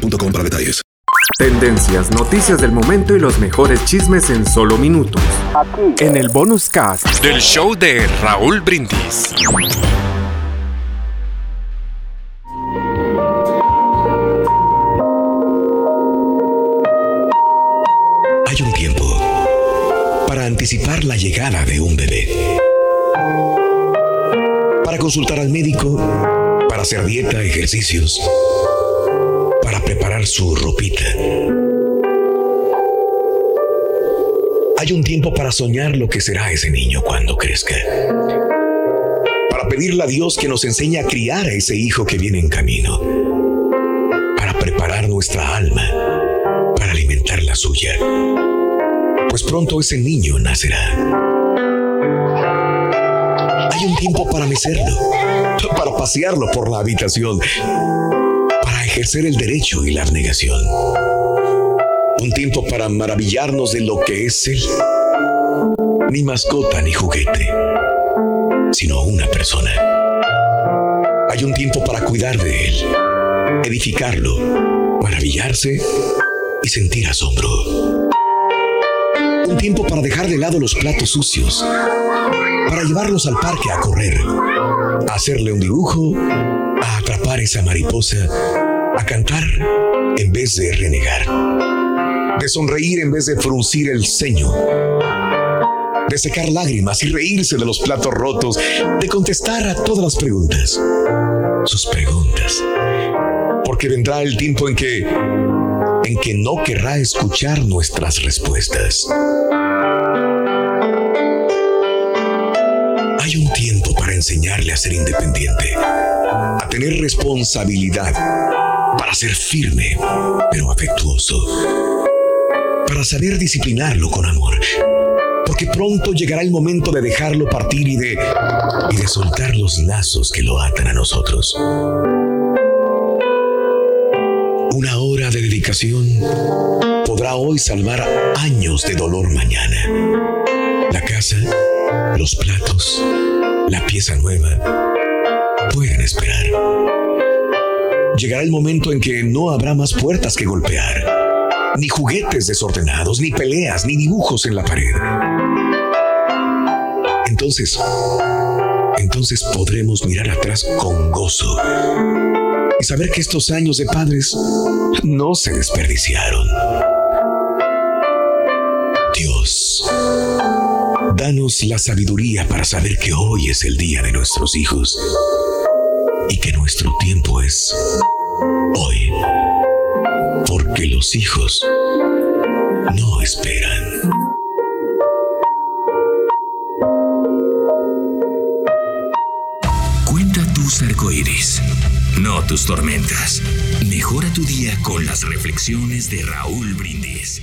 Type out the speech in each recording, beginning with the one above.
boostmobile para detalles. Tendencias, noticias del momento y los mejores chismes en solo minutos. Aquí. En el bonus cast del show de Raúl Brindis. Hay un tiempo para anticipar la llegada de un bebé. Para consultar al médico, para hacer dieta, ejercicios preparar su ropita. Hay un tiempo para soñar lo que será ese niño cuando crezca. Para pedirle a Dios que nos enseñe a criar a ese hijo que viene en camino. Para preparar nuestra alma para alimentar la suya. Pues pronto ese niño nacerá. Hay un tiempo para mecerlo, para pasearlo por la habitación ejercer el derecho y la abnegación. Un tiempo para maravillarnos de lo que es Él. Ni mascota ni juguete, sino una persona. Hay un tiempo para cuidar de Él, edificarlo, maravillarse y sentir asombro. Un tiempo para dejar de lado los platos sucios, para llevarlos al parque a correr, a hacerle un dibujo, a atrapar esa mariposa a cantar en vez de renegar, de sonreír en vez de fruncir el ceño, de secar lágrimas y reírse de los platos rotos, de contestar a todas las preguntas, sus preguntas, porque vendrá el tiempo en que en que no querrá escuchar nuestras respuestas. Hay un tiempo para enseñarle a ser independiente, a tener responsabilidad para ser firme, pero afectuoso, para saber disciplinarlo con amor, porque pronto llegará el momento de dejarlo partir y de, y de soltar los lazos que lo atan a nosotros. Una hora de dedicación podrá hoy salvar años de dolor mañana. La casa, los platos, la pieza nueva pueden esperar llegará el momento en que no habrá más puertas que golpear, ni juguetes desordenados, ni peleas, ni dibujos en la pared. Entonces, entonces podremos mirar atrás con gozo y saber que estos años de padres no se desperdiciaron. Dios, danos la sabiduría para saber que hoy es el día de nuestros hijos y que nuestro tiempo es hoy, porque los hijos no esperan. Cuenta tus arcoíris, no tus tormentas. Mejora tu día con las reflexiones de Raúl Brindis.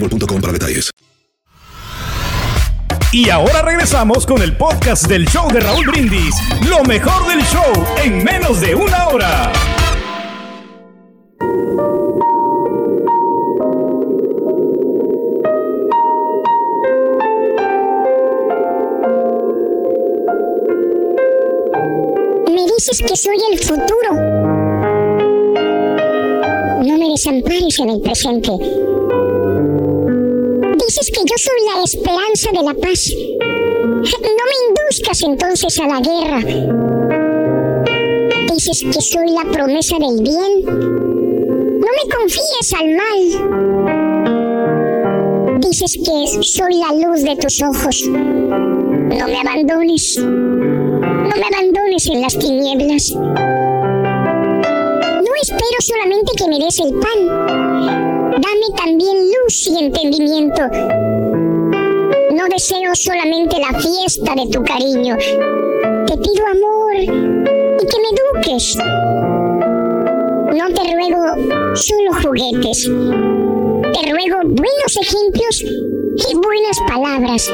boostmobile para detalles. Y ahora regresamos con el podcast del show de Raúl Brindis. Lo mejor del show en menos de una hora. Me dices que soy el futuro. No me desampares en el presente dices que yo soy la esperanza de la paz. No me induzcas entonces a la guerra. Dices que soy la promesa del bien. No me confíes al mal. Dices que soy la luz de tus ojos. No me abandones. No me abandones en las tinieblas. No espero solamente que me des el pan. Dame también luz y entendimiento. No deseo solamente la fiesta de tu cariño. Te pido amor y que me eduques. No te ruego solo juguetes. Te ruego buenos ejemplos y buenas palabras.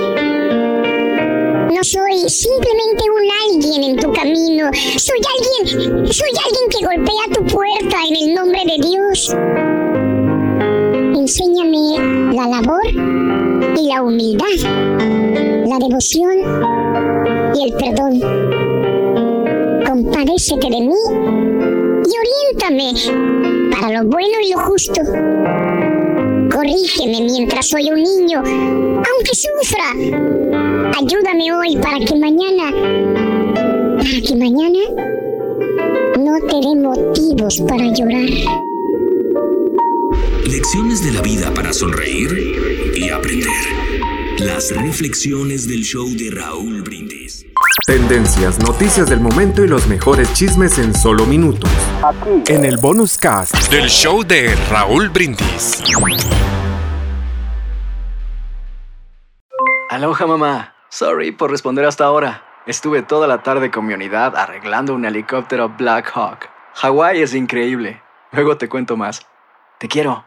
No soy simplemente un alguien en tu camino. Soy alguien, soy alguien que golpea tu puerta en el nombre de Dios. Y la humildad, la devoción y el perdón. Compadécete de mí y oriéntame para lo bueno y lo justo. Corrígeme mientras soy un niño, aunque sufra. Ayúdame hoy para que mañana, para que mañana no te dé motivos para llorar. Lecciones de la vida para sonreír y aprender. Las reflexiones del show de Raúl Brindis. Tendencias, noticias del momento y los mejores chismes en solo minutos. Aquí. En el bonus cast del show de Raúl Brindis. Aloha mamá. Sorry por responder hasta ahora. Estuve toda la tarde con mi unidad arreglando un helicóptero Black Hawk. Hawái es increíble. Luego te cuento más. Te quiero.